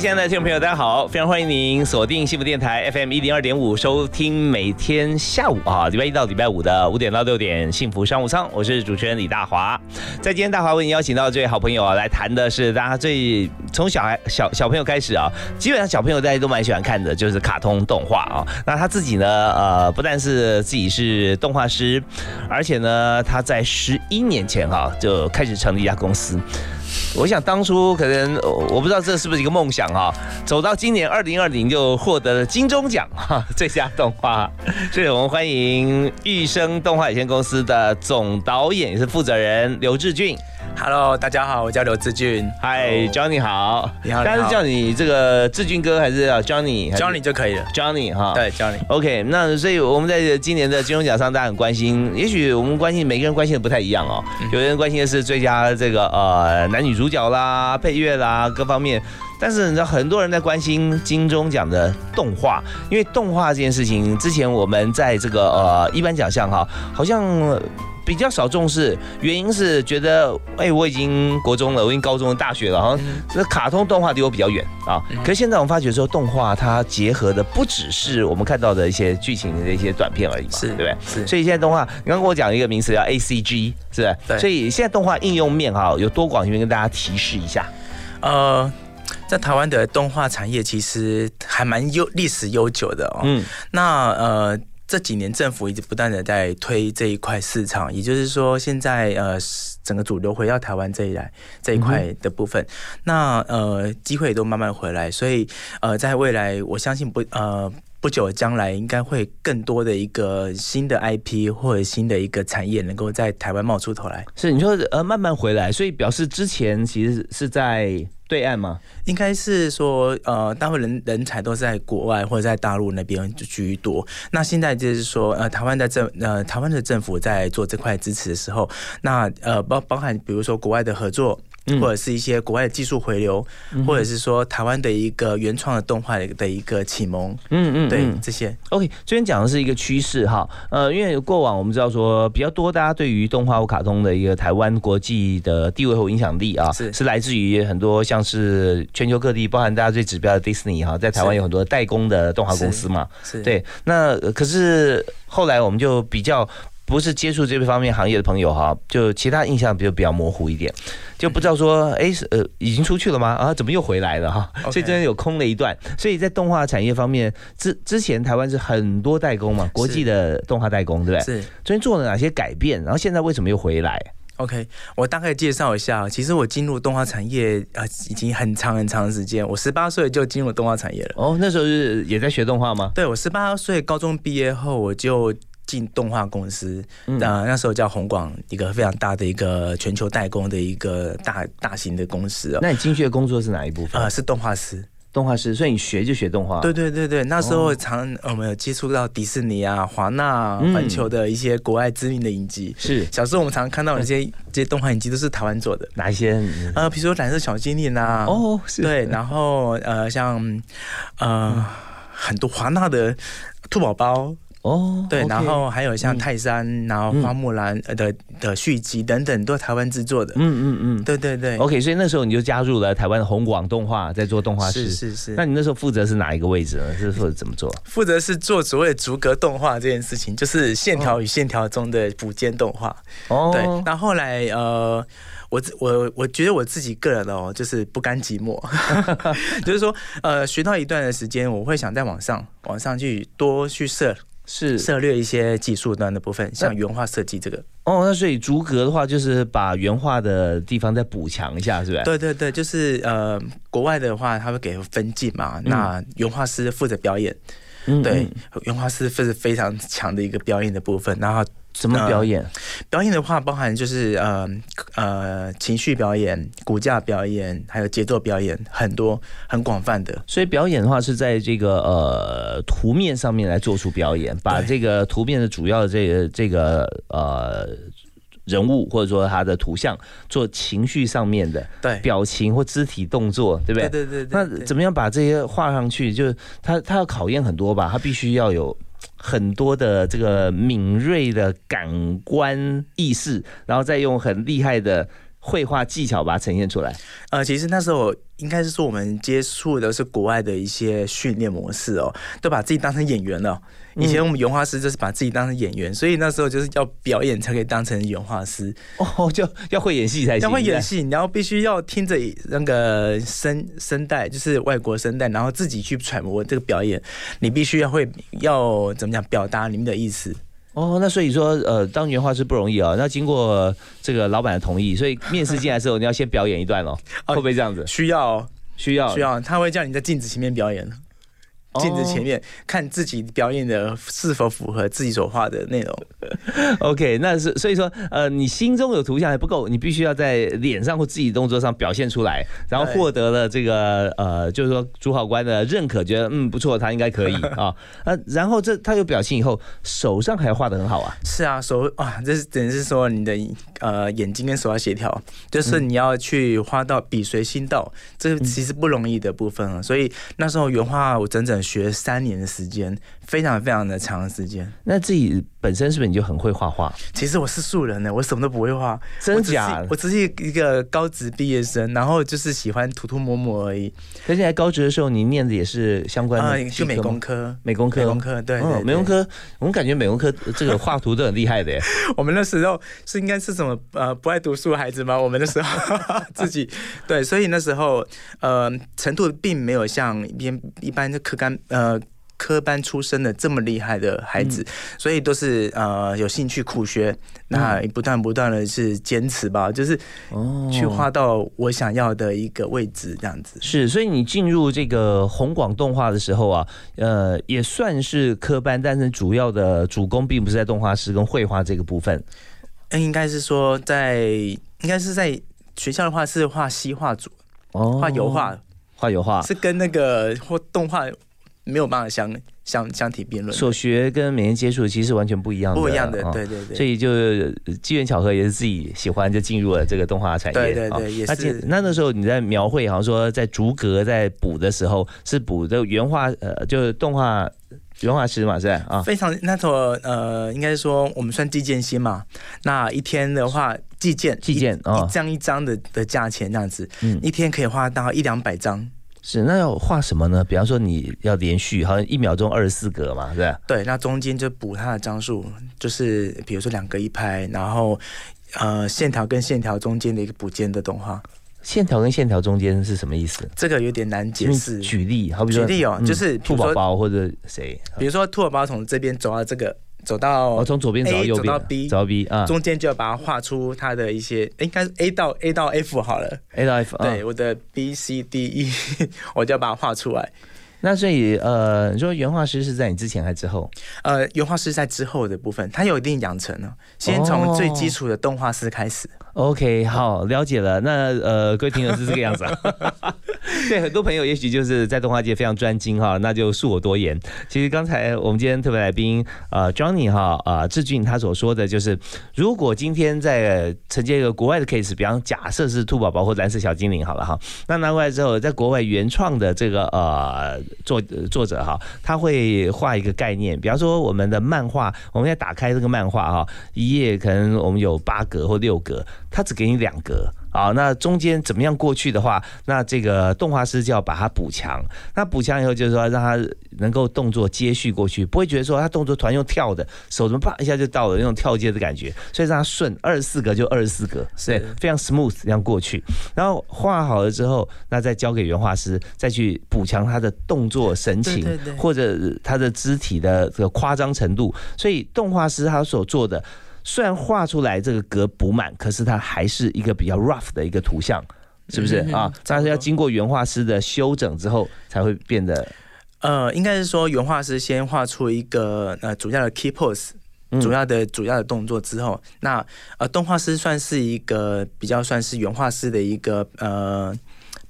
亲爱的听众朋友，大家好！非常欢迎您锁定幸福电台 FM 一零二点五，收听每天下午啊，礼拜一到礼拜五的五点到六点幸福商务舱。我是主持人李大华。在今天，大华为您邀请到这位好朋友啊，来谈的是大家最从小孩小小朋友开始啊，基本上小朋友大家都蛮喜欢看的，就是卡通动画啊。那他自己呢，呃，不但是自己是动画师，而且呢，他在十一年前哈就开始成立一家公司。我想当初可能我不知道这是不是一个梦想啊，走到今年二零二零就获得了金钟奖哈，最佳动画，所以我们欢迎玉生动画有限公司的总导演也是负责人刘志俊。Hello，大家好，我叫刘志俊。Hi，Johnny 好。你好。但是叫你这个志俊哥还是叫 Johnny？Johnny 就可以了。Johnny 哈。对，Johnny。OK，那所以我们在今年的金钟奖上，大家很关心。也许我们关心每个人关心的不太一样哦。有人关心的是最佳这个呃男女主角啦、配乐啦各方面。但是你知道很多人在关心金钟奖的动画，因为动画这件事情，之前我们在这个呃一般奖项哈，好像。比较少重视，原因是觉得，哎，我已经国中了，我已经高中、大学了，好像这卡通动画离我比较远啊。可是现在我们发觉说，动画它结合的不只是我们看到的一些剧情的一些短片而已嘛，是对不对？是。所以现在动画，你刚跟我讲一个名词叫 A C G，是吧？对。所以现在动画应用面哈有多广，这边跟大家提示一下。呃，在台湾的动画产业其实还蛮悠历史悠久的哦。嗯。那呃。这几年政府一直不断的在推这一块市场，也就是说，现在呃整个主流回到台湾这一来这一块的部分，那呃机会都慢慢回来，所以呃在未来，我相信不呃不久将来应该会更多的一个新的 IP 或者新的一个产业能够在台湾冒出头来。是你说呃慢慢回来，所以表示之前其实是在。对岸吗？应该是说，呃，大部分人人才都在国外或者在大陆那边居多。那现在就是说，呃，台湾的政，呃，台湾的政府在做这块支持的时候，那呃，包包含比如说国外的合作。或者是一些国外的技术回流，或者是说台湾的一个原创的动画的一个启蒙，嗯嗯，对这些。OK，这边讲的是一个趋势哈，呃，因为过往我们知道说比较多，大家对于动画或卡通的一个台湾国际的地位和影响力啊，是。是来自于很多像是全球各地，包含大家最指标的 Disney 哈，在台湾有很多代工的动画公司嘛，是对。那可是后来我们就比较。不是接触这方面行业的朋友哈，就其他印象就比较模糊一点，就不知道说，哎，呃，已经出去了吗？啊，怎么又回来了哈？所以真的有空了一段。所以在动画产业方面，之之前台湾是很多代工嘛，国际的动画代工，对不对？是。最近做了哪些改变？然后现在为什么又回来？OK，我大概介绍一下。其实我进入动画产业啊，已经很长很长时间。我十八岁就进入动画产业了。哦，那时候是也在学动画吗？对，我十八岁高中毕业后，我就。进动画公司，那那时候叫红广，一个非常大的一个全球代工的一个大大型的公司哦。那你进去的工作是哪一部分？呃，是动画师，动画师。所以你学就学动画。对对对对，那时候常我们有接触到迪士尼啊、华纳、环球的一些国外知名的影集。是，小时候我们常常看到那些这些动画影集都是台湾做的。哪一些？呃，比如说蓝色小精灵啊。哦，对，然后呃，像呃很多华纳的兔宝宝。哦，对，然后还有像泰山，然后花木兰的的续集等等，都是台湾制作的。嗯嗯嗯，对对对。OK，所以那时候你就加入了台湾的红广动画，在做动画师。是是是。那你那时候负责是哪一个位置呢？是负责怎么做？负责是做所谓逐格动画这件事情，就是线条与线条中的补间动画。哦。对。那后来呃，我我我觉得我自己个人哦，就是不甘寂寞，就是说呃，学到一段的时间，我会想在网上网上去多去设。是涉略一些技术端的部分，像原画设计这个。哦，那所以逐格的话，就是把原画的地方再补强一下，是不是？对对对，就是呃，国外的话，他会给分镜嘛，那原画师负责表演。对，原画师是非常强的一个表演的部分，然后怎么表演？表演的话，包含就是呃呃情绪表演、骨架表演，还有节奏表演，很多很广泛的。所以表演的话是在这个呃图面上面来做出表演，把这个图面的主要的这个这个呃人物或者说他的图像做情绪上面的对表情或肢体动作，对不对？对对对。那怎么样把这些画上去？就是他他要考验很多吧，他必须要有。很多的这个敏锐的感官意识，然后再用很厉害的绘画技巧把它呈现出来。呃，其实那时候应该是说我们接触的是国外的一些训练模式哦，都把自己当成演员了。以前我们原画师就是把自己当成演员，所以那时候就是要表演才可以当成原画师哦，就要会演戏才行。要会演戏，然后必须要听着那个声声带，就是外国声带，然后自己去揣摩这个表演。你必须要会要怎么讲表达你们的意思哦。那所以说，呃，当原画师不容易啊。那经过这个老板的同意，所以面试进来的时候，你要先表演一段 哦，会不会这样子？需要，需要，需要。他会叫你在镜子前面表演。镜子前面看自己表演的是否符合自己所画的内容。OK，那是所以说，呃，你心中有图像还不够，你必须要在脸上或自己动作上表现出来，然后获得了这个呃，就是说主考官的认可，觉得嗯不错，他应该可以 啊。呃，然后这他有表情以后，手上还画的很好啊。是啊，手啊，这是等于是说你的呃眼睛跟手要协调，就是你要去画到笔随心到，这其实不容易的部分啊。所以那时候原画我整整。学三年的时间，非常非常的长的时间。那自己本身是不是你就很会画画？其实我是素人呢，我什么都不会画，真假？我只是一个高职毕业生，然后就是喜欢涂涂抹抹而已。而且在高职的时候，你念的也是相关的，就美工科，美工科，美工科，对，美工科。我们感觉美工科这个画图都很厉害的耶。我们那时候是应该是什么呃不爱读书的孩子吗？我们那时候 自己 对，所以那时候呃程度并没有像一边一般的科干。呃，科班出身的这么厉害的孩子，所以都是呃有兴趣苦学，那不断不断的是坚持吧，就是去画到我想要的一个位置这样子。是，所以你进入这个红广动画的时候啊，呃，也算是科班，但是主要的主攻并不是在动画师跟绘画这个部分。嗯，应该是说在，应该是在学校的话是画西画组，哦，画油画，画油画是跟那个或动画。没有办法相相相提并论。所学跟每天接触其实完全不一样的，不一样的，对对对。所以就机缘巧合，也是自己喜欢，就进入了这个动画产业。对对对，也是。那那时候你在描绘，好像说在逐格在补的时候，是补的原画，呃，就是动画原画师嘛，是啊。非常那时候呃，应该说我们算计件薪嘛。那一天的话，计件计件一张一张的的价钱这样子，嗯，一天可以画到一两百张。是，那要画什么呢？比方说你要连续，好像一秒钟二十四格嘛，是吧？对，那中间就补它的张数，就是比如说两格一拍，然后呃线条跟线条中间的一个补间的动画。线条跟线条中间是什么意思？这个有点难解释。举例，好比说，举例哦，就是兔宝宝或者谁，比如说兔宝宝从这边走到这个。走到我从左边走到右边，走到 B，走到 B 啊，中间就要把它画出它的一些，应该是 A 到 A 到 F 好了，A 到 F，对，我的 B C D E，我就要把它画出来。那所以呃，你说原画师是在你之前还是之后？呃，原画师在之后的部分，他有一定养成呢，先从最基础的动画师开始。OK，好，了解了。那呃，各位听友是这个样子啊。对，很多朋友也许就是在动画界非常专精哈，那就恕我多言。其实刚才我们今天特别来宾呃，Johnny 哈啊，志俊他所说的就是，如果今天在承接一个国外的 case，比方假设是兔宝宝或蓝色小精灵好了哈，那拿过来之后，在国外原创的这个呃作作者哈，他会画一个概念，比方说我们的漫画，我们要打开这个漫画哈，一页可能我们有八格或六格，他只给你两格。啊，那中间怎么样过去的话，那这个动画师就要把它补强。那补强以后，就是说让他能够动作接续过去，不会觉得说他动作突然用跳的，手怎么啪一下就到了那种跳接的感觉。所以让他顺二十四格就二十四格，对，非常 smooth 这样过去。然后画好了之后，那再交给原画师再去补强他的动作神情，或者他的肢体的这个夸张程度。所以动画师他所做的。虽然画出来这个格补满，可是它还是一个比较 rough 的一个图像，是不是啊？但是要经过原画师的修整之后，才会变得。呃，应该是说原画师先画出一个呃主要的 key pose，主要的主要的动作之后，那呃动画师算是一个比较算是原画师的一个呃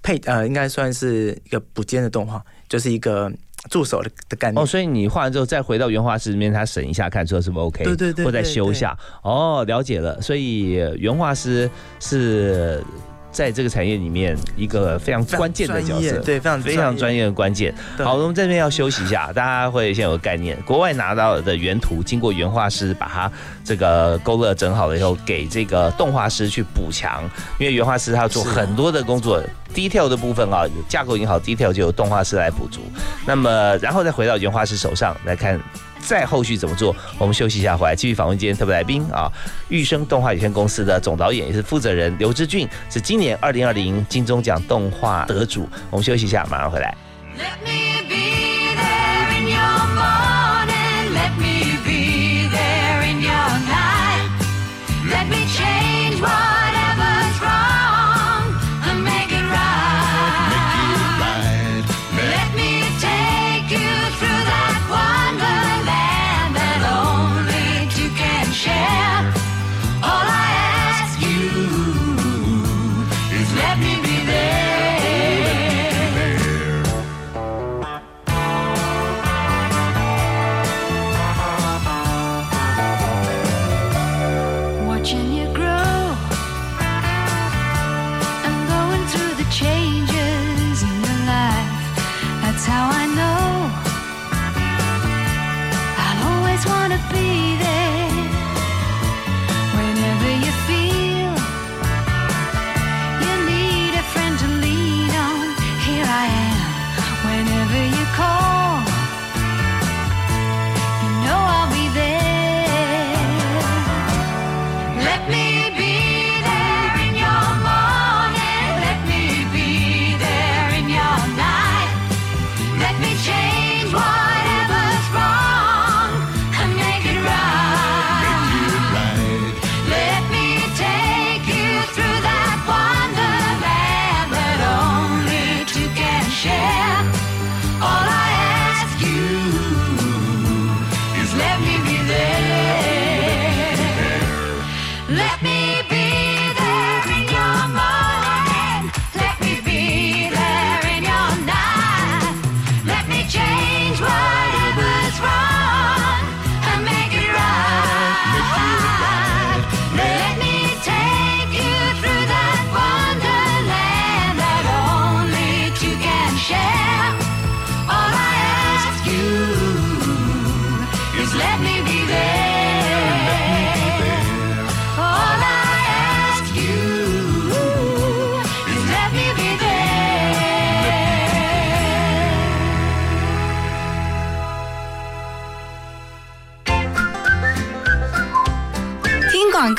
配呃应该算是一个补间的动画，就是一个助手的的概念。哦，所以你画完之后再回到原画师里面，他审一下，看说是不是 OK，对对对，或再修一下。哦，了解了。所以原画师是。在这个产业里面，一个非常关键的角色，对，非常非常专业的关键。好，我们这边要休息一下，大家会先有个概念。国外拿到的原图，经过原画师把它这个勾勒整好了以后，给这个动画师去补强，因为原画师他要做很多的工作，detail 的部分啊，架构已经好，detail 就由动画师来补足。那么，然后再回到原画师手上来看。再后续怎么做？我们休息一下，回来继续访问今天特别来宾啊！玉生动画有限公司的总导演也是负责人刘志俊，是今年二零二零金钟奖动画得主。我们休息一下，马上回来。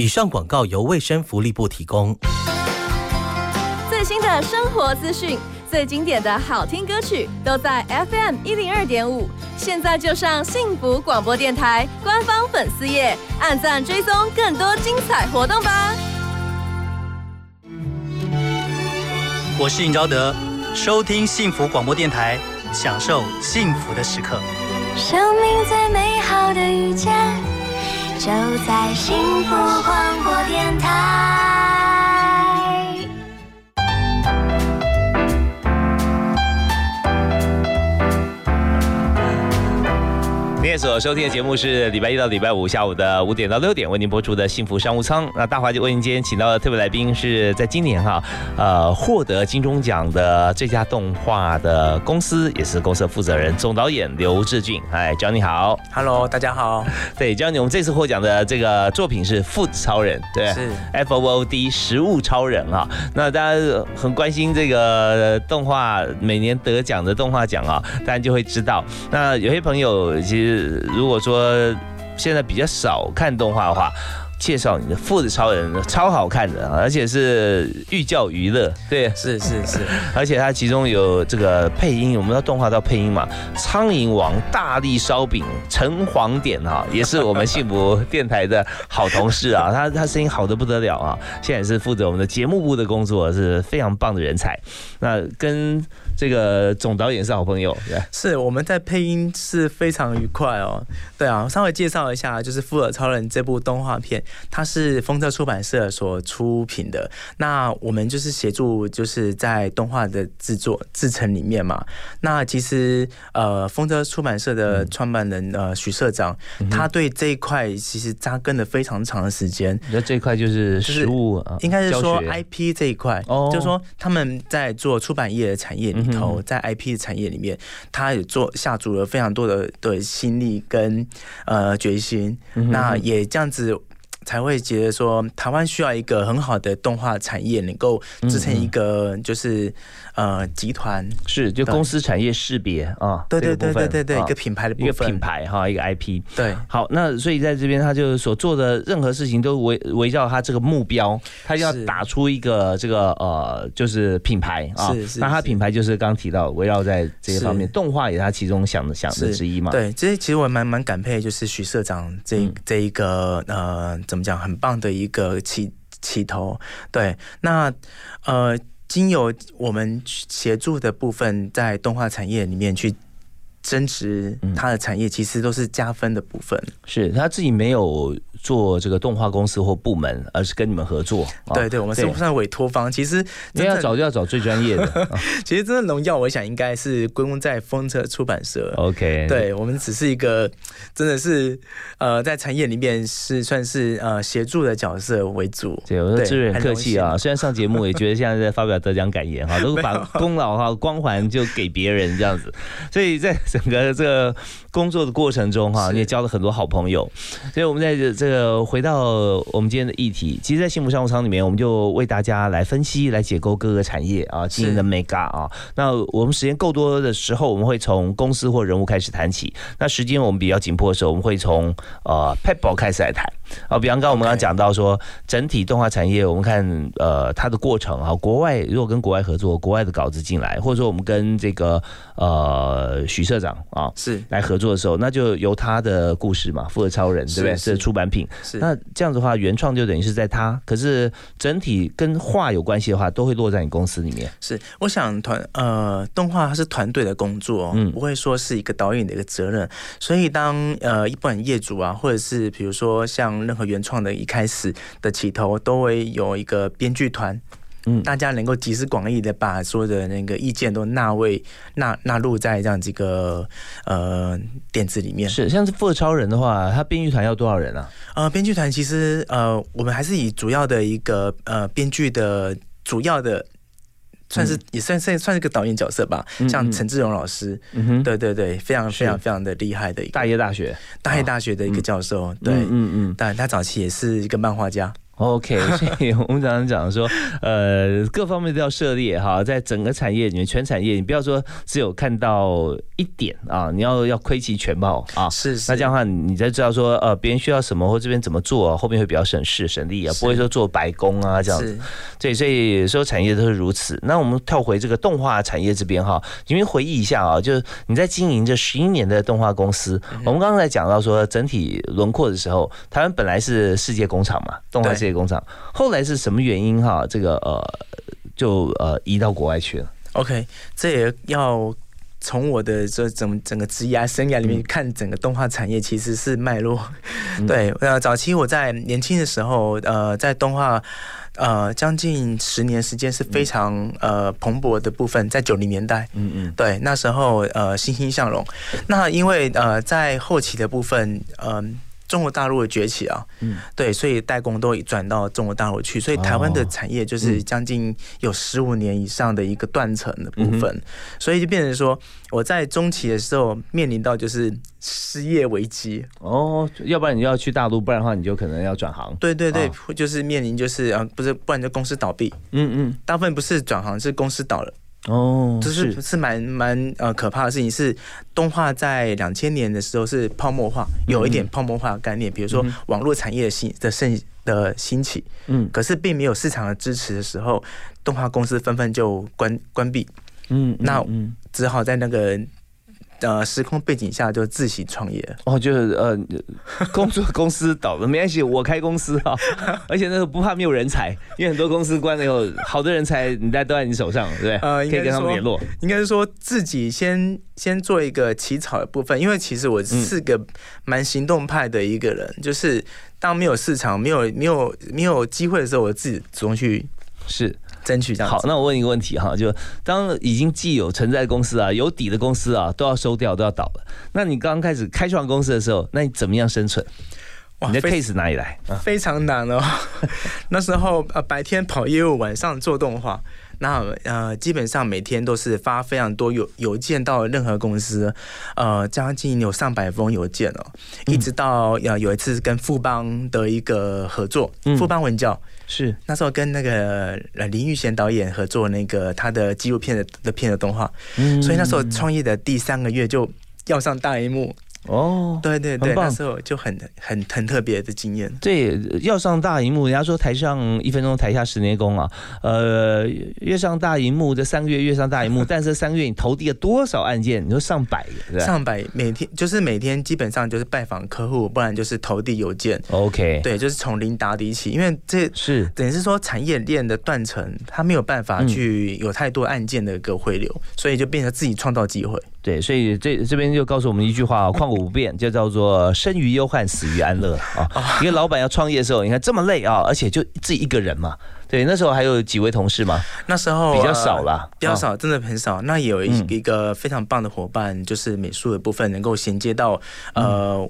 以上广告由卫生福利部提供。最新的生活资讯，最经典的好听歌曲，都在 FM 一零二点五。现在就上幸福广播电台官方粉丝页，按赞追踪更多精彩活动吧。我是尹昭德，收听幸福广播电台，享受幸福的时刻。生命最美好的遇见。就在幸福广播电台。天所收听的节目是礼拜一到礼拜五下午的五点到六点为您播出的幸福商务舱。那大华就为您今天请到的特别来宾是在今年哈呃获得金钟奖的最佳动画的公司，也是公司的负责人总导演刘志俊。哎，Johnny 你好，Hello，大家好。对，Johnny，我们这次获奖的这个作品是 Food 超人，对，是 F O O D 食物超人啊。那大家很关心这个动画每年得奖的动画奖啊，大家就会知道。那有些朋友其实。如果说现在比较少看动画的话。介绍你的《父子超人》，超好看的，而且是寓教于乐，对，是是是，而且它其中有这个配音，我们要动画到配音嘛，苍蝇王、大力烧饼、城隍点啊，也是我们幸福电台的好同事啊，他他声音好的不得了啊，现在是负责我们的节目部的工作，是非常棒的人才。那跟这个总导演是好朋友，对，是我们在配音是非常愉快哦。对啊，稍微介绍一下，就是《富尔超人》这部动画片，它是风车出版社所出品的。那我们就是协助，就是在动画的制作制成里面嘛。那其实呃，风车出版社的创办人呃许社长，他对这一块其实扎根了非常长的时间。那这一块就是实物，应该是说 IP 这一块，就是说他们在做出版业的产业里。头在 IP 的产业里面，他也做下足了非常多的的心力跟呃决心，那也这样子。才会觉得说，台湾需要一个很好的动画产业，能够支撑一个就是呃集团，是就公司产业识别啊，对对对对对对，一个品牌的一个品牌哈，一个 IP。对，好，那所以在这边他就所做的任何事情都围围绕他这个目标，他要打出一个这个呃就是品牌啊，是是。那他品牌就是刚提到围绕在这些方面，动画也是他其中想的想的之一嘛。对，其实其实我蛮蛮感佩，就是徐社长这这一个呃怎么。讲很棒的一个起起头，对，那呃，经由我们协助的部分，在动画产业里面去。增值，它的产业其实都是加分的部分。是他自己没有做这个动画公司或部门，而是跟你们合作。对对，我们是算委托方。其实你要找就要找最专业的。其实真的荣耀，我想应该是归功在风车出版社。OK，对我们只是一个真的是呃，在产业里面是算是呃协助的角色为主。对，我说志远客气啊。虽然上节目也觉得现在在发表得奖感言哈，都把功劳哈光环就给别人这样子，所以在。整个这个工作的过程中，哈，你也交了很多好朋友，所以我们在这个回到我们今天的议题，其实，在幸福商务舱里面，我们就为大家来分析、来解构各个产业啊经营的 mega 啊。那我们时间够多的时候，我们会从公司或人物开始谈起；那时间我们比较紧迫的时候，我们会从呃 pebble 开始来谈。啊，比方刚我们刚刚讲到说，整体动画产业，我们看呃它的过程啊，国外如果跟国外合作，国外的稿子进来，或者说我们跟这个呃许社长啊是来合作的时候，那就由他的故事嘛，富尔超人对不对？是出版品。是那这样子的话，原创就等于是在他，可是整体跟画有关系的话，都会落在你公司里面。是，我想团呃动画它是团队的工作，嗯，不会说是一个导演的一个责任。所以当呃一般业主啊，或者是比如说像任何原创的一开始的起头，都会有一个编剧团。嗯，大家能够集思广益的把所有的那个意见都纳为纳纳入在这样几个呃点子里面。是，像是《富超人》的话，他编剧团要多少人啊？呃，编剧团其实呃，我们还是以主要的一个呃编剧的主要的，算是也算算算是个导演角色吧。像陈志荣老师，嗯，对对对，非常非常非常的厉害的一个大业大学大业大学的一个教授。对，嗯嗯，但他早期也是一个漫画家。OK，所以我们常常讲说，呃，各方面都要涉猎哈，在整个产业里面，全产业，你不要说只有看到一点啊，你要要窥其全貌啊。是，那这样的话，你才知道说，呃，别人需要什么或这边怎么做，后面会比较省事省力啊，不会说做白工啊这样子。对，所以所有产业都是如此。那我们跳回这个动画产业这边哈，因为回忆一下啊，就是你在经营这十一年的动画公司，我们刚刚才讲到说整体轮廓的时候，台湾本来是世界工厂嘛，动画世界。工厂后来是什么原因哈？这个呃，就呃移到国外去了。OK，这也要从我的这整整个职业生涯里面看，整个动画产业其实是脉络。对，呃，早期我在年轻的时候，呃，在动画呃将近十年时间是非常呃蓬勃的部分，在九零年代，嗯嗯，对，那时候呃欣欣向荣。那因为呃在后期的部分，嗯。中国大陆的崛起啊，嗯，对，所以代工都转到中国大陆去，所以台湾的产业就是将近有十五年以上的一个断层的部分，所以就变成说我在中期的时候面临到就是失业危机。哦，要不然你要去大陆，不然的话你就可能要转行。对对对，就是面临就是啊，不是，不然就公司倒闭。嗯嗯，大部分不是转行，是公司倒了。哦，就是是。蛮蛮呃可怕的事情。是动画在两千年的时候是泡沫化，有一点泡沫化的概念，比如说网络产业的兴的盛的兴起，嗯，可是并没有市场的支持的时候，动画公司纷纷就关关闭，嗯，那只好在那个。呃，时空背景下就自行创业哦，就是呃，工作公司倒了没关系，我开公司啊，而且那个不怕没有人才，因为很多公司关了以后，好的人才你在都在你手上，对不对？呃，可以跟他们联络。应该是说自己先先做一个起草的部分，因为其实我是个蛮行动派的一个人，就是当没有市场、没有没有没有机会的时候，我自己主动去是。争取这样好，那我问一个问题哈，就当已经既有存在公司啊、有底的公司啊，都要收掉、都要倒了，那你刚刚开始开创公司的时候，那你怎么样生存？你的 case 哪里来？非常难哦。那时候呃，白天跑业务，晚上做动画。那呃，基本上每天都是发非常多邮邮件到任何公司，呃，将近有上百封邮件哦。一直到呃有一次跟富邦的一个合作，富邦文教是那时候跟那个林玉贤导演合作那个他的纪录片的的片的动画，所以那时候创业的第三个月就要上大荧幕。哦，对对对，那时候就很很很特别的经验。对，要上大荧幕，人家说台上一分钟，台下十年功啊。呃，越上大荧幕，这三个月越上大荧幕，但是三个月你投递了多少案件？你说上百个，上百，每天就是每天基本上就是拜访客户，不然就是投递邮件。OK，对，就是从零打底起，因为这是等于是说产业链的断层，它没有办法去有太多案件的一个回流，所以就变成自己创造机会。对，所以这这边就告诉我们一句话啊，旷古不变，就叫做生于忧患，死于安乐啊。一个老板要创业的时候，你看这么累啊，而且就自己一个人嘛。对，那时候还有几位同事吗？那时候比较少了，比较少，真的很少。那有一一个非常棒的伙伴，就是美术的部分能够衔接到呃，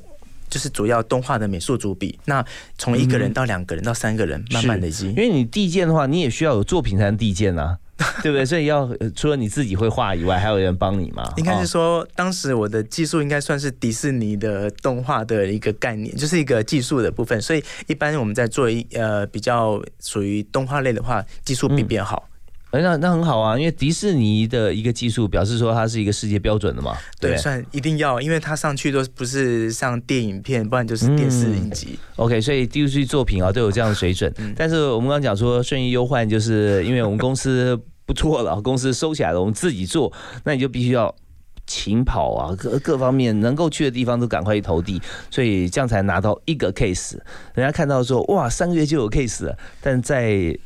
就是主要动画的美术主笔。那从一个人到两个人到三个人，慢慢累积。因为你递件的话，你也需要有作品才能递件啊。对不对？所以要除了你自己会画以外，还有人帮你吗？应该是说，当时我的技术应该算是迪士尼的动画的一个概念，就是一个技术的部分。所以一般我们在做一呃比较属于动画类的话，技术比别好。哎，那那很好啊，因为迪士尼的一个技术表示说它是一个世界标准的嘛。对，算一定要，因为它上去都不是像电影片，不然就是电视影集。OK，所以电视剧作品啊都有这样的水准。但是我们刚刚讲说顺应忧患，就是因为我们公司。不错了，公司收起来了，我们自己做，那你就必须要勤跑啊，各各方面能够去的地方都赶快去投递，所以这样才拿到一个 case。人家看到说哇，三个月就有 case 了，但在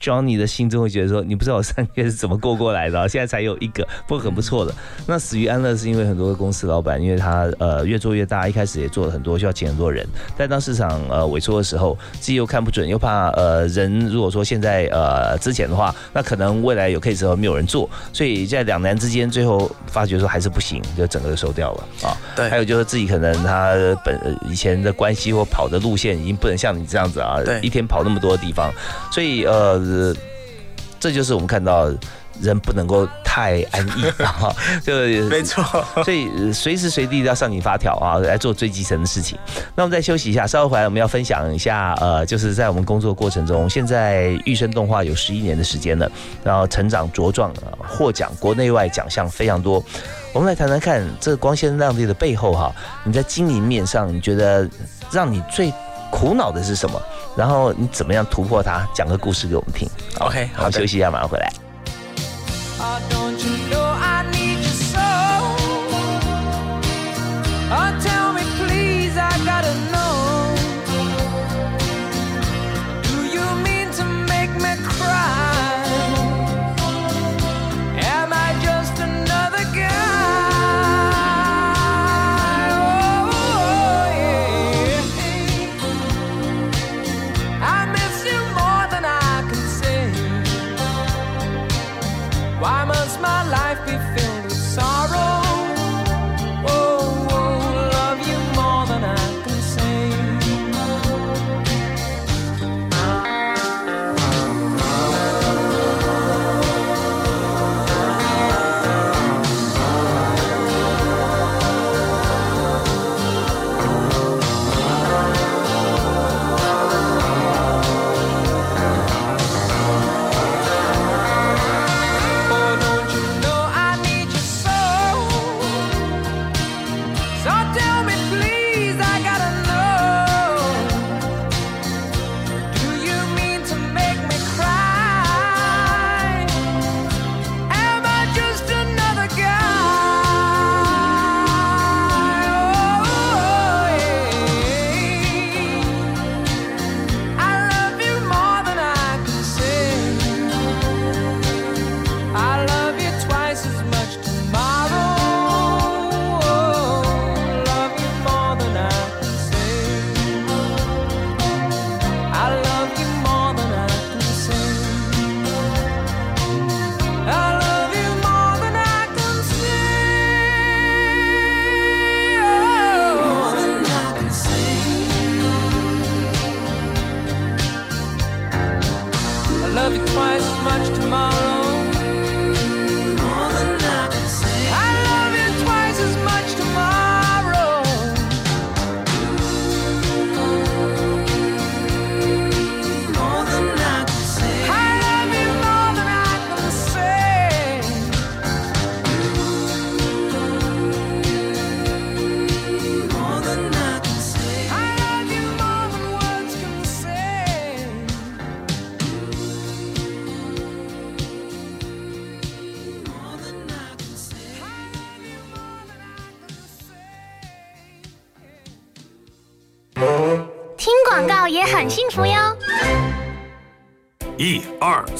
Johnny 的心中会觉得说，你不知道我三个月是怎么过过来的，现在才有一个，不过很不错的。那死于安乐是因为很多的公司老板，因为他呃越做越大，一开始也做了很多，需要请很多人，但当市场呃萎缩的时候，自己又看不准，又怕呃人如果说现在呃之前的话，那可能未来有 case 后没有人做，所以在两难之间，最后发觉说还是不行，就整个就收掉了啊。对，还有就是自己可能他本以前的关系或跑的路线已经不能像你这样子啊，一天跑那么多地方，所以呃。呃，这就是我们看到人不能够太安逸啊，就没错，所以随时随地都要上紧发条啊，来做最基层的事情。那我们再休息一下，稍后回来我们要分享一下，呃，就是在我们工作过程中，现在玉生动画有十一年的时间了，然后成长茁壮，获奖国内外奖项非常多。我们来谈谈看这个光鲜亮丽的背后哈，你在经营面上，你觉得让你最苦恼的是什么？然后你怎么样突破它？讲个故事给我们听。OK，好，休息一下，马上回来。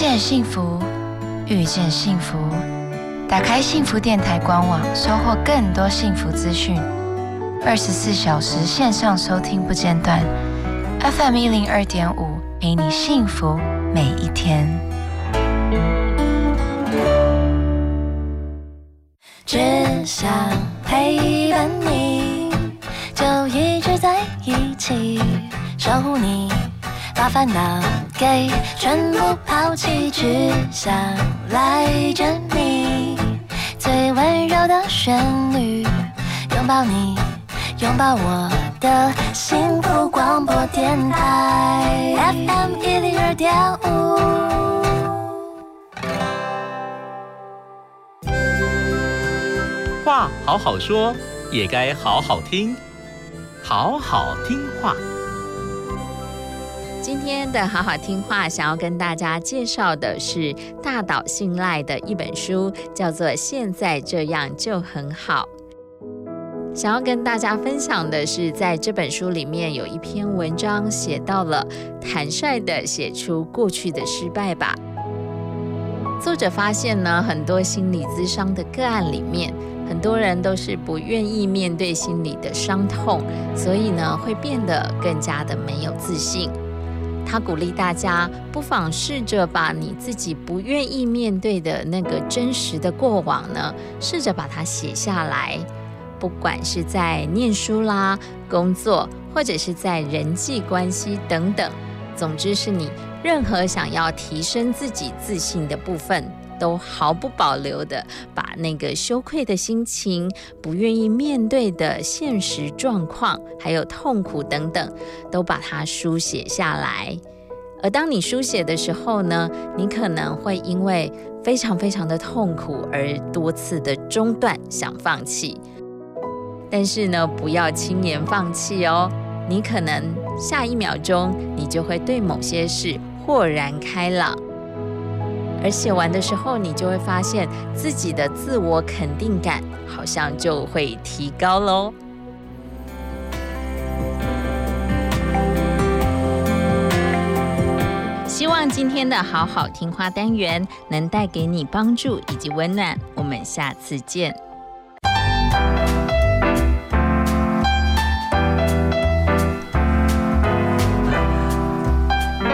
见幸福，遇见幸福。打开幸福电台官网，收获更多幸福资讯。二十四小时线上收听不间断，FM 一零二点五，陪你幸福每一天。只想陪伴你，就一直在一起，守护你，把烦恼给全部抛弃，只想赖着你，最温柔的旋律，拥抱你，拥抱我的幸福广播电台，FM 一零二点五。话好好说，也该好好听，好好听话。今天的好好听话，想要跟大家介绍的是大岛信赖的一本书，叫做《现在这样就很好》。想要跟大家分享的是，在这本书里面有一篇文章写到了坦率的写出过去的失败吧。作者发现呢，很多心理咨商的个案里面，很多人都是不愿意面对心理的伤痛，所以呢，会变得更加的没有自信。他鼓励大家，不妨试着把你自己不愿意面对的那个真实的过往呢，试着把它写下来。不管是在念书啦、工作，或者是在人际关系等等，总之是你任何想要提升自己自信的部分，都毫不保留的把那个羞愧的心情、不愿意面对的现实状况，还有痛苦等等，都把它书写下来。而当你书写的时候呢，你可能会因为非常非常的痛苦而多次的中断，想放弃。但是呢，不要轻言放弃哦。你可能下一秒钟，你就会对某些事豁然开朗。而写完的时候，你就会发现自己的自我肯定感好像就会提高喽。希望今天的好好听话单元能带给你帮助以及温暖。我们下次见。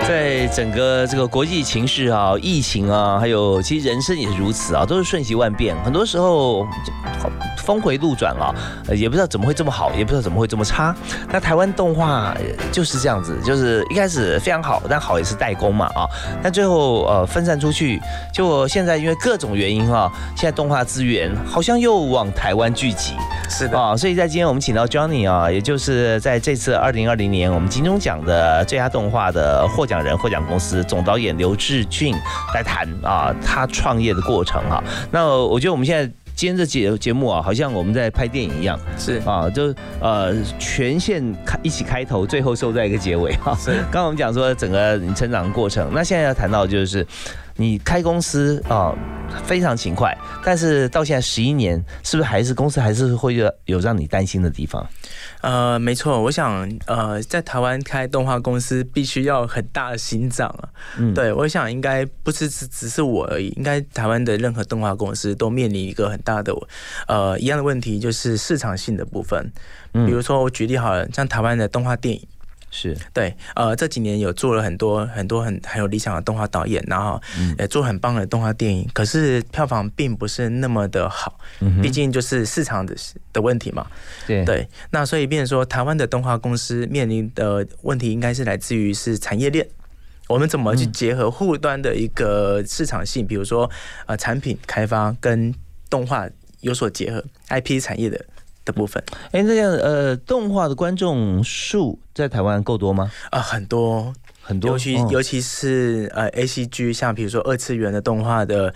在整个这个国际情势啊、疫情啊，还有其实人生也是如此啊，都是瞬息万变。很多时候峰回路转啊，呃也不知道怎么会这么好，也不知道怎么会这么差。那台湾动画呃就是这样子，就是一开始非常好，但好也是代工嘛啊，但最后呃分散出去，结果现在因为各种原因啊，现在动画资源好像又往台湾聚集。是的啊，所以在今天我们请到 Johnny 啊，也就是在这次二零二零年我们金钟奖的最佳动画的获奖人、获奖公司总导演刘志俊来谈啊他创业的过程哈。那我觉得我们现在。今天这节节目啊，好像我们在拍电影一样，是啊，就呃全线开一起开头，最后收在一个结尾哈。是 刚刚我们讲说整个你成长的过程，那现在要谈到就是你开公司啊、非常勤快，但是到现在十一年，是不是还是公司还是会有有让你担心的地方？呃，没错，我想呃，在台湾开动画公司必须要很大的心脏啊。嗯对，我想应该不是只只是我而已，应该台湾的任何动画公司都面临一个很大的呃一样的问题，就是市场性的部分。嗯比如说我举例好了，像台湾的动画电影。是对，呃，这几年有做了很多很多很很有理想的动画导演，然后嗯也做很棒的动画电影，可是票房并不是那么的好，嗯毕竟就是市场的的问题嘛。对对，那所以变成说，台湾的动画公司面临的问题，应该是来自于是产业链。我们怎么去结合后端的一个市场性，比如说呃产品开发跟动画有所结合，IP 产业的的部分哎，那样呃，动画的观众数在台湾够多吗？啊、很多很多，尤其、哦尤其是呃 A C G，像比如说二次元的动画的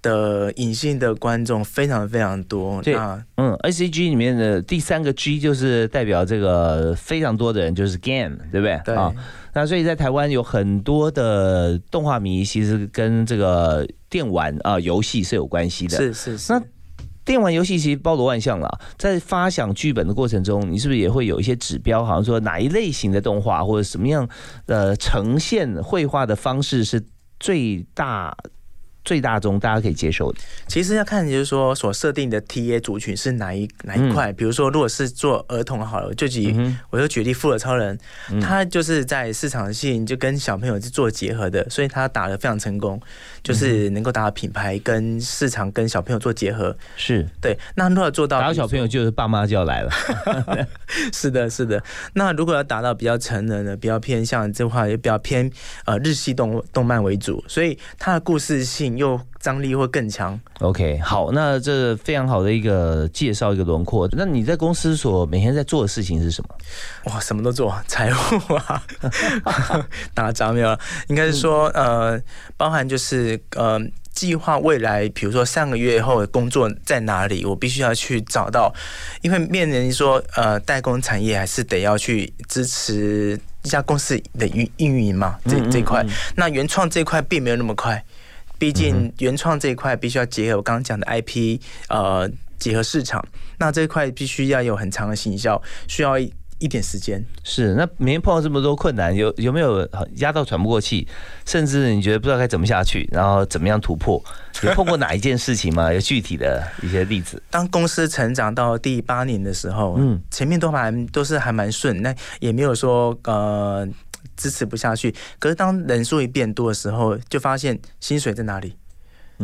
的隐性的观众非常非常多。对那嗯，A C G 里面的第三个 G 就是代表这个非常多的人，就是 game，对不对？对啊，那所以在台湾有很多的动画迷，其实跟这个电玩啊游戏是有关系的。是是是。那电玩游戏其实包罗万象了，在发想剧本的过程中，你是不是也会有一些指标？好像说哪一类型的动画或者什么样呃呈现绘画的方式是最大最大宗大家可以接受的？其实要看就是说所设定的 TA 族群是哪一哪一块，比如说如果是做儿童好了，就举、我就举例《富尔超人》嗯他就是在市场性就跟小朋友是做结合的，所以他打得非常成功，就是能够达到品牌跟市场跟小朋友做结合。是对，那如果做到打到小朋友，就是爸妈就要来了。是的，是的。那如果要达到比较成人的，比较偏向这话，也比较偏呃日系动动漫为主，所以它的故事性又张力会更强。OK，好，那这非常好的一个介绍，一个轮廓。那你在公司所每天在做的事情是什么？哇，什么都做，财务啊，打杂没有了，应该是说呃，包含就是呃。计划未来，比如说三个月后的工作在哪里，我必须要去找到，因为面临说呃代工产业还是得要去支持一家公司的运运营嘛，这嗯嗯这块嗯。那原创这块并没有那么快，毕竟原创这一块必须要结合我刚刚讲的 IP，呃，结合市场，那这一块必须要有很长的行销，需要一一点时间。是，那每天碰到这么多困难，有有没有压到喘不过气，甚至你觉得不知道该怎么下去，然后怎么样突破？有碰过哪一件事情吗？有具体的一些例子？当公司成长到第八年的时候，嗯嗯，前面都蛮都是还蛮顺，那也没有说呃支持不下去。可是当人数一变多的时候，就发现薪水在哪里？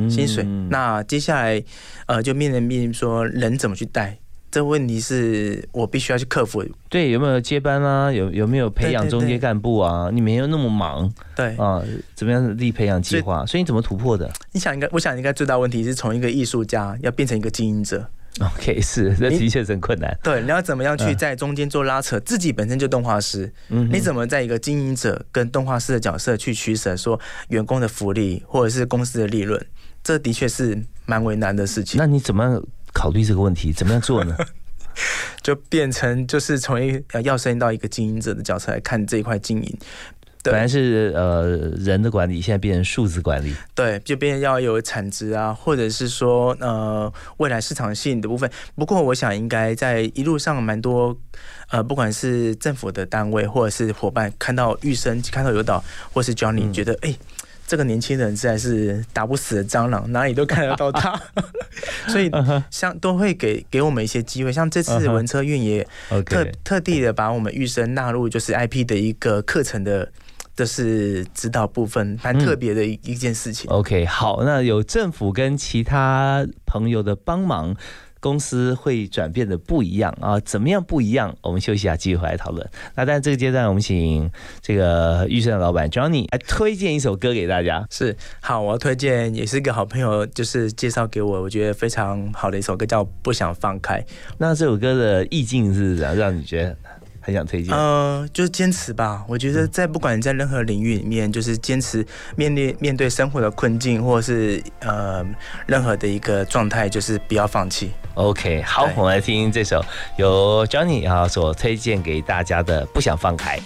薪水。嗯那接下来呃就面临面临说人怎么去带，这问题是我必须要去克服。对，有没有接班啊？有有没有培养中间干部啊？你没有那么忙，对啊，怎么样立培养计划？所以你怎么突破的你想应该，我想应该最大问题是从一个艺术家要变成一个经营者。OK，是，这的确是很困难。对，你要怎么样去嗯在中间做拉扯？自己本身就动画师，嗯你怎么在一个经营者跟动画师的角色去取舍，说员工的福利或者是公司的利润？这的确是蛮为难的事情。那你怎么样考虑这个问题？怎么样做呢？就变成就是从一呃要升到一个经营者的角色来看这一块经营。本来是呃人的管理，现在变成数字管理。对，就变成要有产值啊，或者是说呃未来市场吸引的部分。不过我想应该在一路上蛮多呃，不管是政府的单位或者是伙伴，看到玉生，看到有导或是 Johnny，、觉得哎。这个年轻人实在是打不死的蟑螂，哪里都看得到他，所以像都会给给我们一些机会。像这次文车运也特特地的把我们玉生纳入就是 IP 的一个课程的，这是指导部分，蛮特别的一一件事情。OK，好，那有政府跟其他朋友的帮忙，公司会转变的不一样啊？怎么样不一样？我们休息一下，继续回来讨论。那但这个阶段，我们请这个预算的老板 Johnny 来推荐一首歌给大家。是好，我要推荐也是一个好朋友，就是介绍给我，我觉得非常好的一首歌，叫《不想放开》。那这首歌的意境是怎样，让你觉得很想推荐？呃，就是坚持吧。我觉得在不管在任何领域里面，就是坚持面对面对生活的困境，或者是呃任何的一个状态，就是不要放弃。OK，好，我们来听这首由 Johnny 啊所推荐给大家的《不想放开》。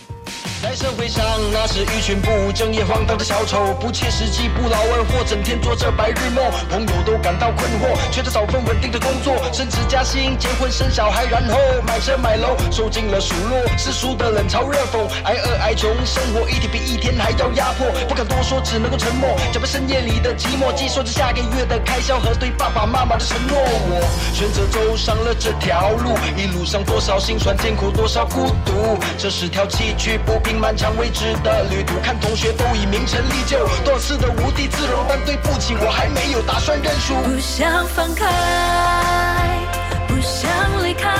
在社会上，那是一群不务正业、荒唐的小丑，不切实际、不劳而获，整天做着白日梦。朋友都感到困惑，缺着找份稳定的工作，升职加薪、结婚生小孩，然后买车买楼，受尽了数落，世俗的冷嘲热讽，挨饿挨穷，生活一天比一天还要压迫，不敢多说，只能够沉默，脚踏深夜里的寂寞，计算着下个月的开销和对爸爸妈妈的承诺。我选择走上了这条路，一路上多少辛酸艰苦，多少孤独，这是条崎岖不平、漫长未知的旅途。看同学都已名成利就，多少次的无地自容，但对不起，我还没有打算认输。不想放开，不想离开，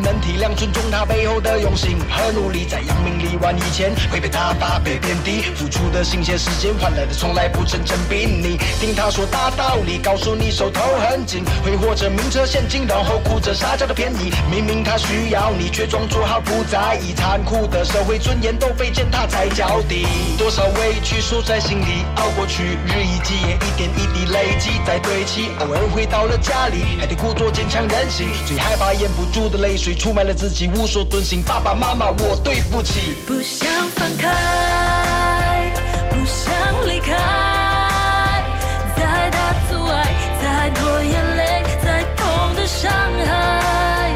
能体谅、尊重他背后的用心和努力。在扬名立万以前，会被他八倍贬低，付出的新鲜时间换来的从来不曾成比你听他说大道理，告诉你手头很紧，挥霍着名车现金，然后哭着撒娇的便宜。明明他需要你，却装作毫不在意，残酷的社会尊严都被践踏在脚底。多少委屈锁在心里，熬过去，日以继夜，一点一滴累积在堆砌。偶尔回到了家里，还得故作坚强任性，最害怕掩不住的泪水谁出卖了自己，无所遁形。爸爸妈妈，我对不起。不想放开，不想离开，再大阻碍，再多眼泪，再痛的伤害，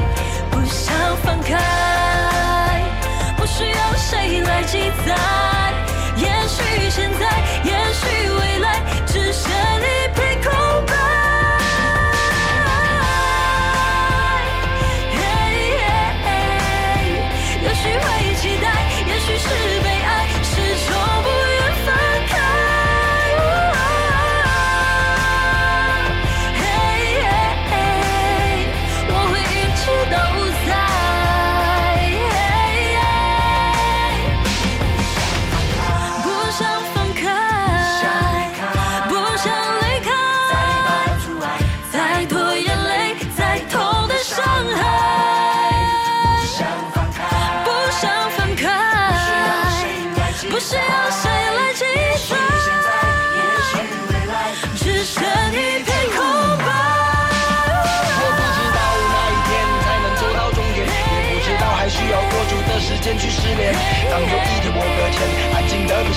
不想放开，不需要谁来记载。也许现在，也许未来，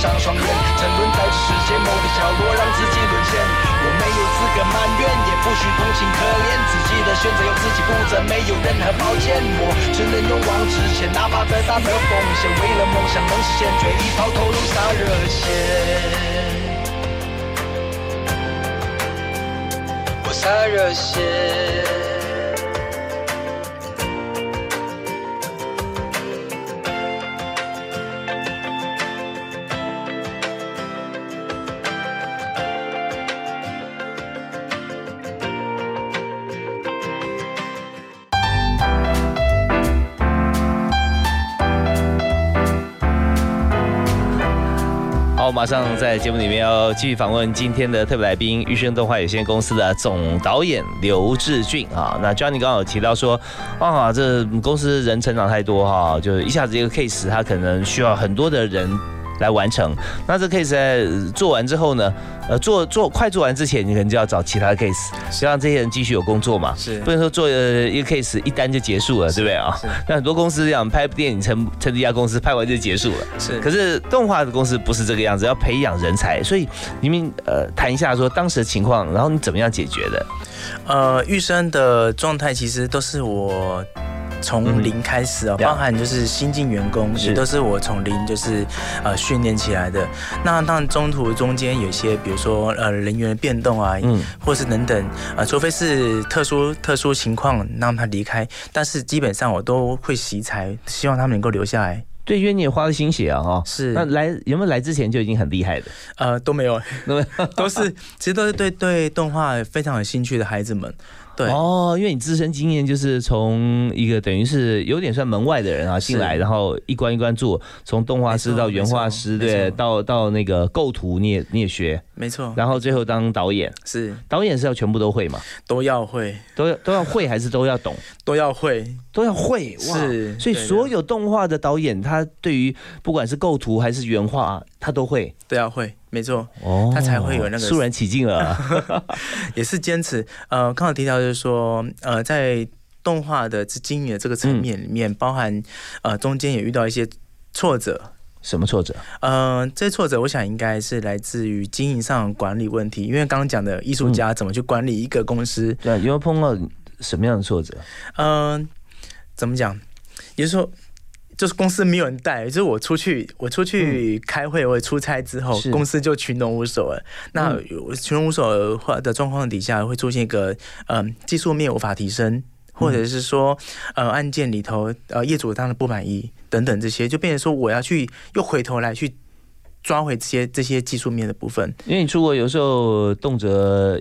上双眼，沉沦在这世界某个角落，让自己沦陷。我没有资格埋怨，也不需同情可怜，自己的选择由自己负责，没有任何抱歉。我只能勇往直前，哪怕再大的风险，为了梦想能实现，决一抛投入洒热血。我洒热血。马上在节目里面要继续访问今天的特别来宾，玉生动画有限公司的总导演刘志俊啊。那 Johnny 刚刚有提到说，啊，这公司人成长太多哈，就是一下子一个 case，他可能需要很多的人。来完成，那这 case 在做完之后呢，呃，做做快做完之前，你可能就要找其他的 case，就让这些人继续有工作嘛，是。不能说做呃一个 case 一单就结束了，对不对啊？那很多公司这样拍部电影成成一家公司拍完就结束了，是。可是动画的公司不是这个样子，要培养人才，所以你们呃谈一下说当时的情况，然后你怎么样解决的？呃，玉生的状态其实都是我从零开始哦，包含就是新进员工也都是我从零就是呃训练起来的。那当然中途中间有些，比如说呃人员的变动啊，嗯，或是等等，呃，除非是特殊特殊情况让他离开，但是基本上我都会惜才，希望他们能够留下来。对，因为你也花了心血啊，哈，是。那来有没有来之前就已经很厉害的？呃，都没有，都是其实都是对对动画非常有兴趣的孩子们。对。哦，因为你自身经验就是从一个等于是有点算门外的人啊进来，然后一关一关做，从动画师到原画师，对，到到那个构图你也你也学，没错，然后最后当导演，是。导演是要全部都会嘛？都要会，都要都要会还是都要懂？都要会，都要会，是，所以所有动画的导演，他对于不管是构图还是原画，他都会，都要会。没错，哦，他才会有那个肃然起敬了，也是坚持。呃，刚好提到就是说，呃，在动画的经营的这个层面里面，包含呃中间也遇到一些挫折。什么挫折？呃，这挫折我想应该是来自于经营上管理问题，因为刚刚讲的艺术家怎么去管理一个公司，对，有没有碰到什么样的挫折？嗯，怎么讲？也就是说。就是公司没有人带，就是我出去，我出去开会或者出差之后，公司就群龙无首了。那群龙无首的状况底下，会出现一个嗯技术面无法提升，或者是说呃案件里头呃业主当然不满意等等这些，就变成说我要去又回头来去。抓回这些这些技术面的部分，因为你出国有时候动辄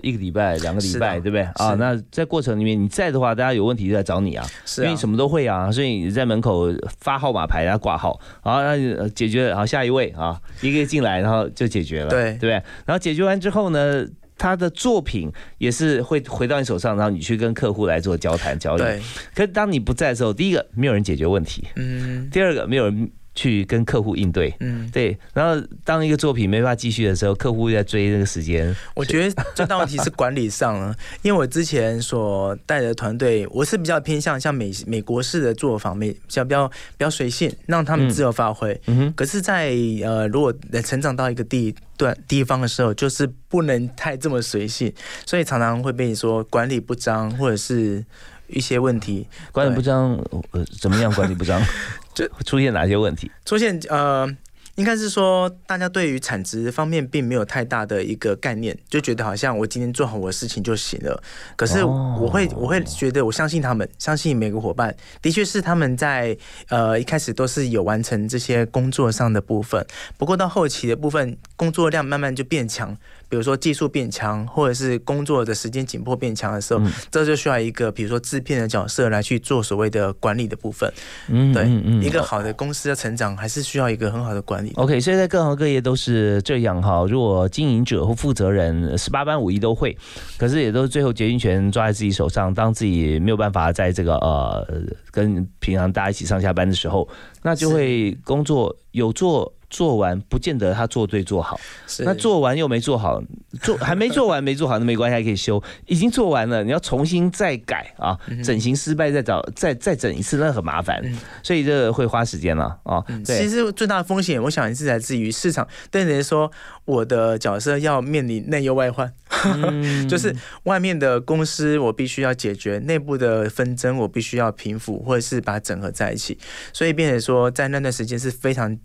一个礼拜、两个礼拜，对不对啊？那在过程里面你在的话，大家有问题就来找你啊，因为你什么都会啊，所以你在门口发号码牌，然后挂号，然后那解决，然后下一位啊，一个进来，然后就解决了，对对不对？然后解决完之后呢，他的作品也是会回到你手上，然后你去跟客户来做交谈交流。对，可是当你不在的时候，第一个没有人解决问题，嗯，第二个没有人。去跟客户应对，嗯，对，然后当一个作品没办法继续的时候，客户在追那个时间。我觉得最大问题是管理上了，因为我之前所带的团队，我是比较偏向像美美国式的做法，美比较比较比较随性，让他们自由发挥。可是，在呃，如果成长到一个地段地方的时候，就是不能太这么随性，所以常常会被你说管理不张，或者是一些问题。管理不张，呃，怎么样管理不彰？就出现哪些问题？出现呃，应该是说大家对于产值方面并没有太大的一个概念，就觉得好像我今天做好我的事情就行了。可是我会我会觉得我相信他们，相信每个伙伴，的确是他们在呃一开始都是有完成这些工作上的部分，不过到后期的部分工作量慢慢就变强。比如说技术变强，或者是工作的时间紧迫变强的时候，这就需要一个比如说制片的角色来去做所谓的管理的部分。嗯，对，一个好的公司的成长还是需要一个很好的管理。OK，所以在各行各业都是这样哈。如果经营者或负责人十八般武艺都会，可是也都是最后决定权抓在自己手上，当自己没有办法在这个呃跟平常大家一起上下班的时候，那就会工作有做。做完不见得他做对做好，那做完又没做好，做 还没做完没做好那没关系还可以修，已经做完了你要重新再改啊，整形失败再找再再整一次那很麻烦，所以这会花时间了啊。其实最大的风险我想是来自于市场，对人说我的角色要面临内忧外患，就是外面的公司我必须要解决内部的纷争，我必须要平复或者是把它整合在一起，所以变成说在那段时间是非常。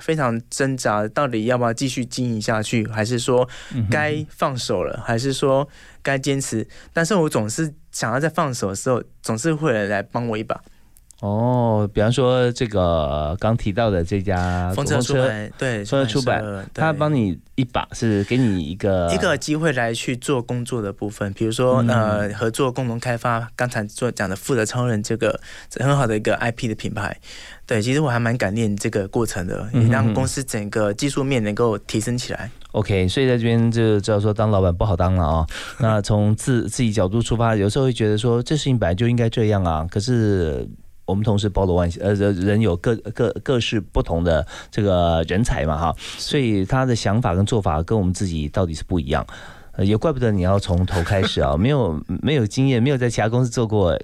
非常挣扎，到底要不要继续经营下去，还是说该放手了，还是说该坚持？但是我总是想要在放手的时候，总是会有人来帮我一把。哦，比方说这个刚提到的这家风车出版，对，风车出版，他帮你一把，是给你一个一个机会来去做工作的部分，比如说呃，合作共同开发刚才做讲的《富的超人》这个很好的一个 IP 的品牌。对，其实我还蛮感念这个过程的，也让公司整个技术面能够提升起来。OK，所以在这边就知道说当老板不好当了啊。那从自自己角度出发，有时候会觉得说这事情本来就应该这样啊。可是我们同时包罗万呃人有各各各式不同的这个人才嘛哈，所以他的想法跟做法跟我们自己到底是不一样。呃也怪不得你要从头开始啊，没有没有经验，没有在其他公司做过，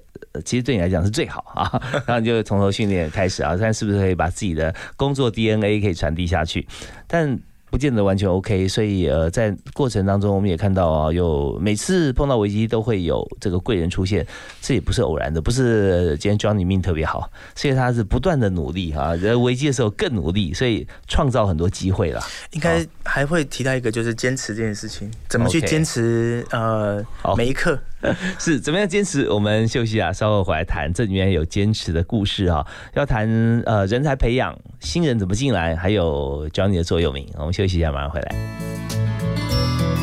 其实对你来讲是最好啊。然后你就从头训练开始啊，看是不是可以把自己的工作 DNA 可以传递下去，但。不见得完全 OK，所以呃，在过程当中，我们也看到啊，有每次碰到危机都会有这个贵人出现，这也不是偶然的，不是今天 Johnny 命特别好，所以他是不断的努力哈，在危机的时候更努力，所以创造很多机会了。应该还会提到一个，就是坚持这件事情，怎么去坚持呃每一刻。是怎么样坚持？我们休息啊，稍后回来谈。这里面有坚持的故事哈，要谈呃人才培养，新人怎么进来，还有教你的座右铭。我们休息一下，马上回来。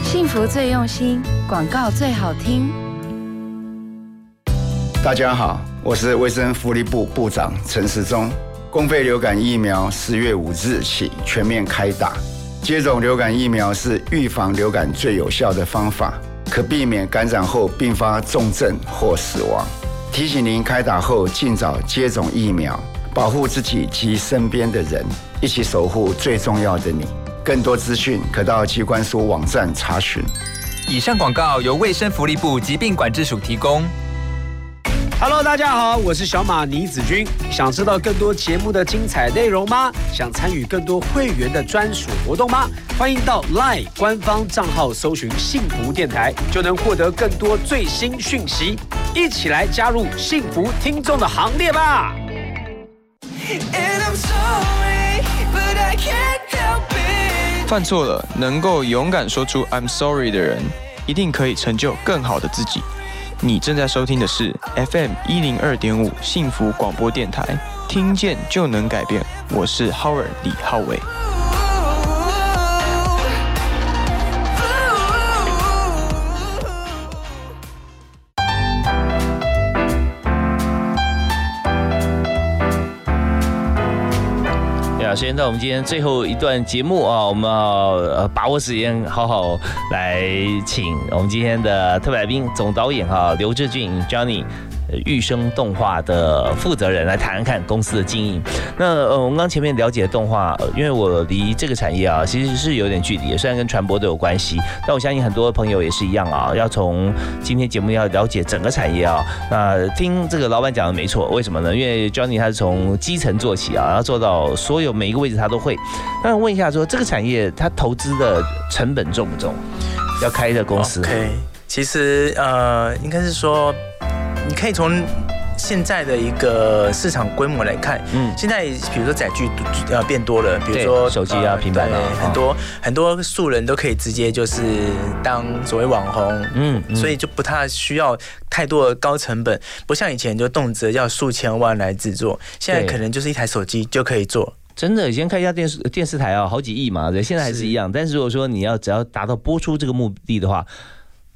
幸福最用心，广告最好听。大家好，我是卫生福利部部长陈时中。公费流感疫苗十月五日起全面开打。接种流感疫苗是预防流感最有效的方法，可避免感染后并发重症或死亡。提醒您开打后尽早接种疫苗，保护自己及身边的人，一起守护最重要的你。更多资讯可到机关署网站查询。以上广告由卫生福利部疾病管制署提供。Hello，大家好，我是小马倪子君。想知道更多节目的精彩内容吗？想参与更多会员的专属活动吗？欢迎到 LINE 官方账号搜寻“幸福电台”，就能获得更多最新讯息。一起来加入幸福听众的行列吧！And I'm sorry, but I can't help it. 犯错了，能够勇敢说出 "I'm sorry" 的人，一定可以成就更好的自己。你正在收听的是 FM 一零二点五幸福广播电台，听见就能改变。我是 Howard 李浩伟。时间到我们今天最后一段节目啊，我们要把握时间，好好来请我们今天的特别来宾总导演哈刘志俊 Johnny。呃育生动画的负责人来谈谈看公司的经营。那呃，我们刚前面了解动画，因为我离这个产业啊其实是有点距离，虽然跟传播都有关系，但我相信很多朋友也是一样啊。要从今天节目要了解整个产业啊，那听这个老板讲的没错，为什么呢？因为 Johnny 他是从基层做起啊，然后做到所有每一个位置他都会。那问一下说，这个产业它投资的成本重不重？要开一个公司 OK，其实呃，应该是说，你可以从现在的一个市场规模来看，嗯，现在比如说载具呃变多了，比如说手机啊呃平板啊。很多很多素人都可以直接就是当所谓网红，嗯嗯。所以就不太需要太多的高成本，不像以前就动辄要数千万来制作，现在可能就是一台手机就可以做。真的，以前看一家电视电视台啊，好几亿嘛，对，现在还是。一样。但是如果说你要只要达到播出这个目的的话，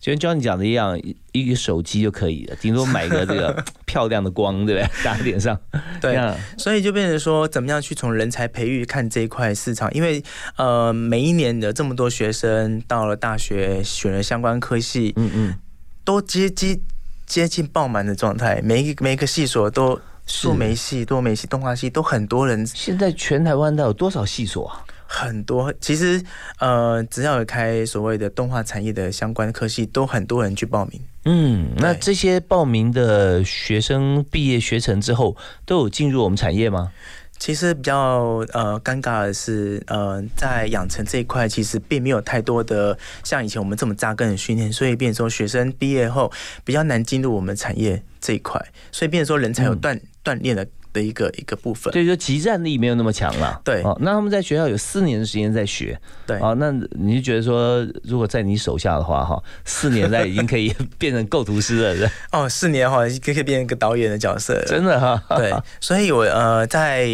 就跟 Johnny 讲的一样，一一个手机就可以了，顶多买个这个 漂亮的光，对不对？打在脸上。对所以就变成说，怎么样去从人才培育看这一块市场？因为呃，每一年的这么多学生到了大学选了相关科系，嗯嗯，都接接接近爆满的状态，每一每一个系所都数媒系、多媒系、动画系都很多人。现在全台湾都有多少系所啊？很多，其实呃，只要有开所谓的动画产业的相关科系，都很多人去报名。嗯，那这些报名的学生毕业学成之后，都有进入我们产业吗？其实比较呃尴尬的是，呃，在养成这一块，其实并没有太多的像以前我们这么扎根的训练，所以变成说学生毕业后比较难进入我们产业这一块，所以变成说人才有锻锻炼的的一个一个部分。所以说集战力没有那么强了。对哦，那他们在学校有四年的时间在学。对哦，那你就觉得说，如果在你手下的话，哈，四年在已经可以 变成构图师了，是哦，四年哈，可以变成一个导演的角色了，真的哈。对，所以我呃在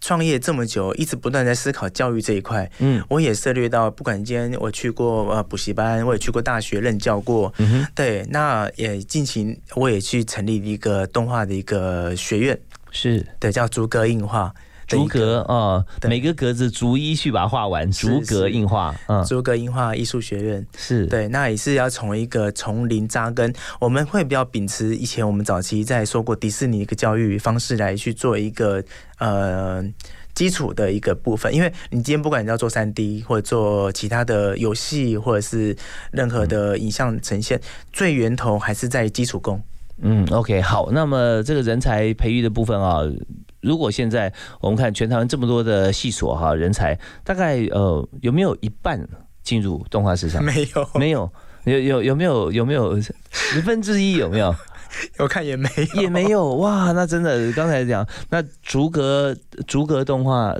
创业这么久，一直不断在思考教育这一块。嗯，我也涉猎到，不管今天我去过呃补习班，我也去过大学任教过。嗯哼，对，那也近期我也去成立一个动画的一个学院，是。对，叫逐格硬画。逐格啊，每个格子逐一去把它画完，逐格硬画。嗯，逐格硬画艺术学院。是。对，那也是要从一个从零扎根，我们会比较秉持以前我们早期在说过迪士尼一个教育方式来去做一个呃基础的一个部分，因为你今天不管你要做三 D 或者做其他的游戏或者是任何的影像呈现，最源头还是在基础功。嗯，OK，好，那么这个人才培育的部分啊，如果现在我们看全台湾这么多的系所哈，人才大概呃有没有一半进入动画市场？没有，没有，有有有没有有没有十分之一有没有？我看也没有，也没有哇，那真的刚才讲那逐格逐格动画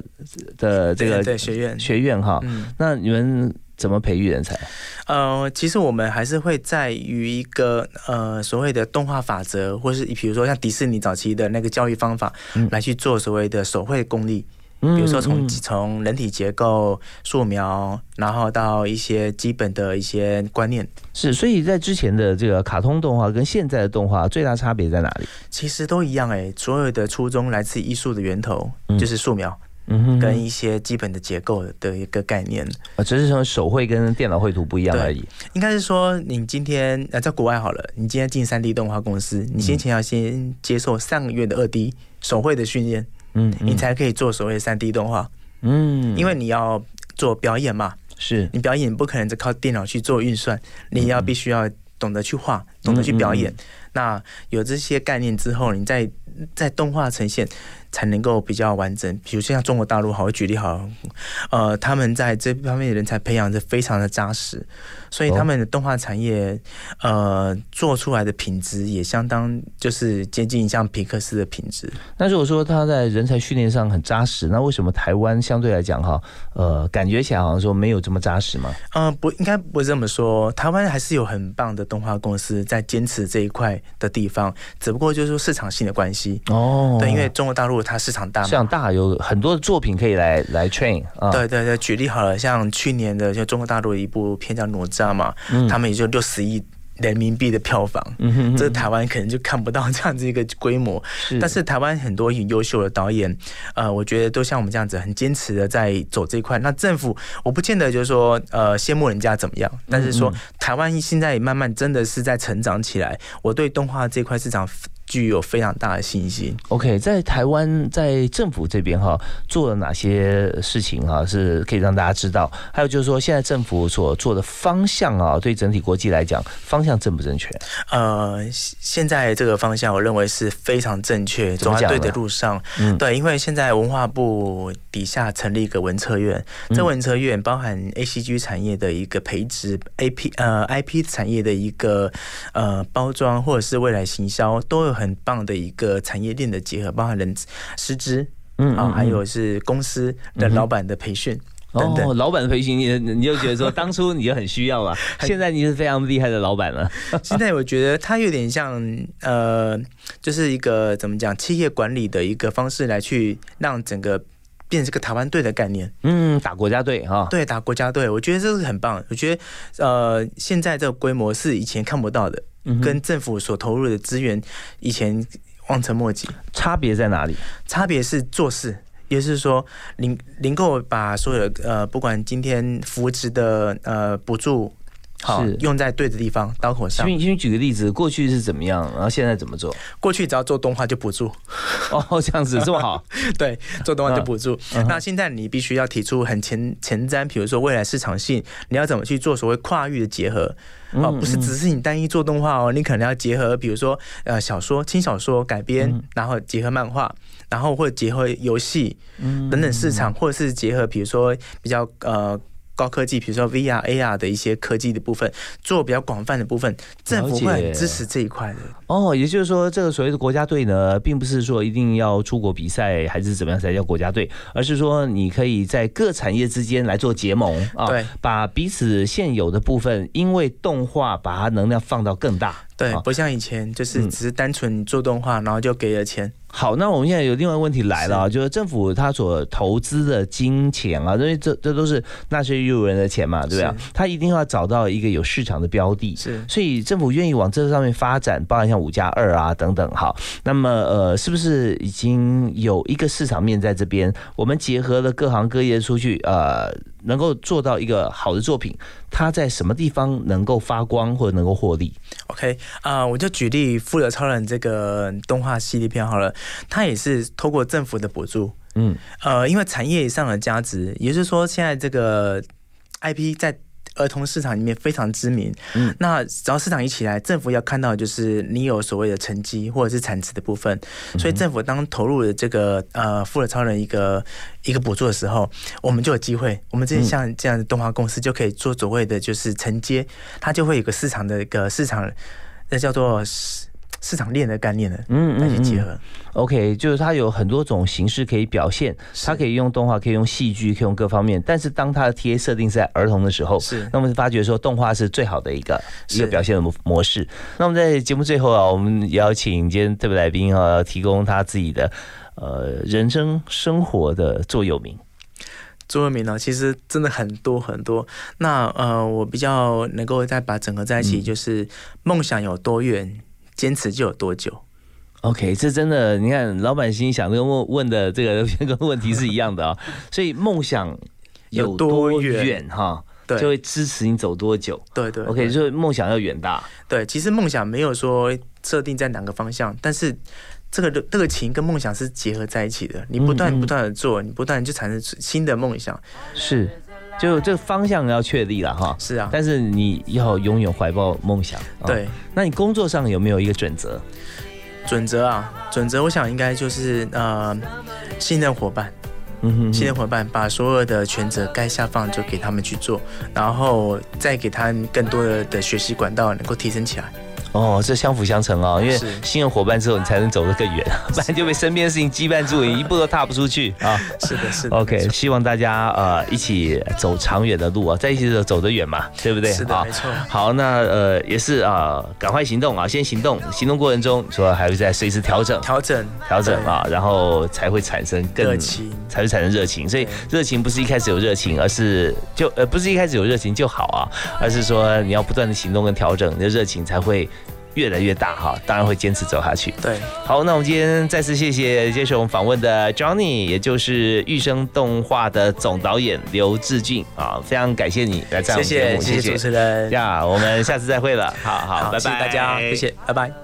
的这个学院学院哈，嗯那你们怎么培育人才？呃，其实我们还是会在于一个呃所谓的动画法则，或是比如说像迪士尼早期的那个教育方法，来去做所谓的手绘功力。比如说从嗯从人体结构、素描，然后到一些基本的一些观念。是，所以在之前的这个卡通动画跟现在的动画最大差别在哪里？其实都一样哎，所有的初衷来自艺术的源头，嗯就是素描。嗯哼跟一些基本的结构的一个概念，啊，只是说手绘跟电脑绘图不一样而已。应该是说，你今天呃在国外好了，你今天进三 D 动画公司，你先前要先接受上个月的二 D 手绘的训练，嗯，你才可以做所谓的三 D 动画，嗯，因为你要做表演嘛，是。你表演不可能只靠电脑去做运算，你要必须要懂得去画，懂得去表演。嗯。那有这些概念之后，你在在动画呈现才能够比较完整。比如像中国大陆，好，我举例好，呃，他们在这方面的人才培养的非常的扎实，所以他们的动画产业，呃，做出来的品质也相当就是接近像皮克斯的品质。那如果说他在人才训练上很扎实，那为什么台湾相对来讲哈，呃，感觉起来好像说没有这么扎实吗？嗯、不应该不是这么说，台湾还是有很棒的动画公司在坚持这一块的地方，只不过就是说市场性的关系。哦，对，因为中国大陆它市场大嘛，市场大，有很多的作品可以来来 train 啊。对对对，举例好了，像去年的就中国大陆的一部片叫《哪吒》嘛，嗯他们也就六十亿。人民币的票房，嗯哼哼这台湾可能就看不到这样子一个规模。是但是台湾很多很优秀的导演，呃，我觉得都像我们这样子很坚持的在走这一块。那政府我不见得就是说呃羡慕人家怎么样，但是说嗯台湾现在也慢慢真的是在成长起来。我对动画这块市场具有非常大的信心。OK，在台湾在政府这边哈做了哪些事情哈是可以让大家知道？还有就是说，现在政府所做的方向啊，对整体国际来讲，方向正不正确？呃，现现在这个方向，我认为是非常正确，走在对的路上。嗯对，因为现在文化部底下成立一个文策院，嗯这文策院包含 ACG 产业的一个培植，AP 呃 IP 产业的一个呃包装，或者是未来行销，都有很棒的一个产业链的结合，包含人师资，啊，嗯嗯还有是公司的老板的培训。等等哦，老板的培训，你你就觉得说，当初你就很需要嘛，现在你是非常厉害的老板了。现在我觉得他有点像呃，就是一个怎么讲企业管理的一个方式来去让整个变成个台湾队的概念。嗯，打国家队哈。对，打国家队，我觉得这是很棒。我觉得呃，现在这个规模是以前看不到的，跟政府所投入的资源以前望尘莫及。差别在哪里？差别是做事。也就是说，零零购把所有的呃，不管今天扶持的呃补助，好是用在对的地方，刀口上。请请举个例子，过去是怎么样，然后现在怎么做？过去只要做动画就补助，哦，这样子 这么好，对，做动画就补助。嗯那现在你必须要提出很前前瞻，比如说未来市场性，你要怎么去做所谓跨域的结合？哦，嗯不是只是你单一做动画哦，你可能要结合，比如说呃小说、轻小说改编，嗯然后结合漫画，然后或者结合游戏嗯等等市场，或者是结合比如说比较呃。高科技，比如说 VR、AR 的一些科技的部分，做比较广泛的部分，政府会很支持这一块的。哦，也就是说，这个所谓的国家队呢，并不是说一定要出国比赛还是怎么样才叫国家队，而是说你可以在各产业之间来做结盟啊，对，把彼此现有的部分，因为动画把它能量放到更大。对啊，不像以前就是嗯只是单纯做动画，然后就给了钱。好，那我们现在有另外一个问题来了啊，就是政府他所投资的金钱啊，因为这这都是纳税义务人的钱嘛，对不对啊？他一定要找到一个有市场的标的，是，所以政府愿意往这上面发展，包含像五加二啊等等。好，那么呃，是不是已经有一个市场面在这边？我们结合了各行各业出去，呃，能够做到一个好的作品，它在什么地方能够发光或者能够获利？OK 啊、我就举例《富有超人》这个动画系列片好了，它也是透过政府的补助，嗯，呃，因为产业上的价值，也就是说，现在这个 IP 在儿童市场里面非常知名，嗯，那只要市场一起来，政府要看到就是你有所谓的成绩或者是产值的部分，所以政府当投入了这个呃《富尔超人》一个一个补助的时候，我们就有机会，我们这些像这样的动画公司就可以做所谓的就是承接，它就会有个市场的一个市场，那叫做市市场链的概念的，嗯来去结合。OK，就是它有很多种形式可以表现，它可以用动画，可以用戏剧，可以用各方面。但是当它的 TA 设定是在儿童的时候，是那我们发觉说动画是最好的一个一个表现的模模式。那我们在节目最后啊，我们邀请今天特别来宾啊，提供他自己的呃人生生活的座右铭？座右铭呢，其实真的很多很多。那呃，我比较能够再把整合在一起，就是梦想有多远，坚持就有多久。OK，这真的，你看老板心想跟问问的这个跟问题是一样的啊、所以梦想有多远哈，对就会支持你走多久。对对 OK，对就是梦想要远大。对，其实梦想没有说设定在哪个方向，但是这个这个情跟梦想是结合在一起的。你不断不断的做，你不断就产生新的梦想。是，就这个方向要确立了哈。是啊但是你要永远怀抱梦想。啊对，那你工作上有没有一个准则？准则啊，准则我想应该就是呃，信任伙伴。嗯哼信任伙伴把所有的权责该下放就给他们去做，然后再给他们更多的的学习管道，能够提升起来。哦，这相辅相成啊、因为是信任伙伴之后，你才能走得更远，不然就被身边的事情羁绊住，你一步都踏不出去啊。是的，是的。OK，希望大家呃一起走长远的路啊，在一起走走得远嘛，对不对？是的啊没错好，那呃也是啊，赶快行动啊，先行动，行动过程中说还会再随时调整，调整，调整啊，然后才会产生更热情，才会产生热情。所以热情不是一开始有热情，而是就呃不是一开始有热情就好啊，而是说你要不断的行动跟调整，你的热情才会。越来越大哈，当然会坚持走下去。对，好，那我们今天再次谢谢接受我们访问的 Johnny，也就是育生动画的总导演刘志俊啊，非常感谢你来上我们节目，谢谢谢谢。主持人。呀，我们下次再会了，好好，好，拜拜，谢谢大家，谢谢，拜拜。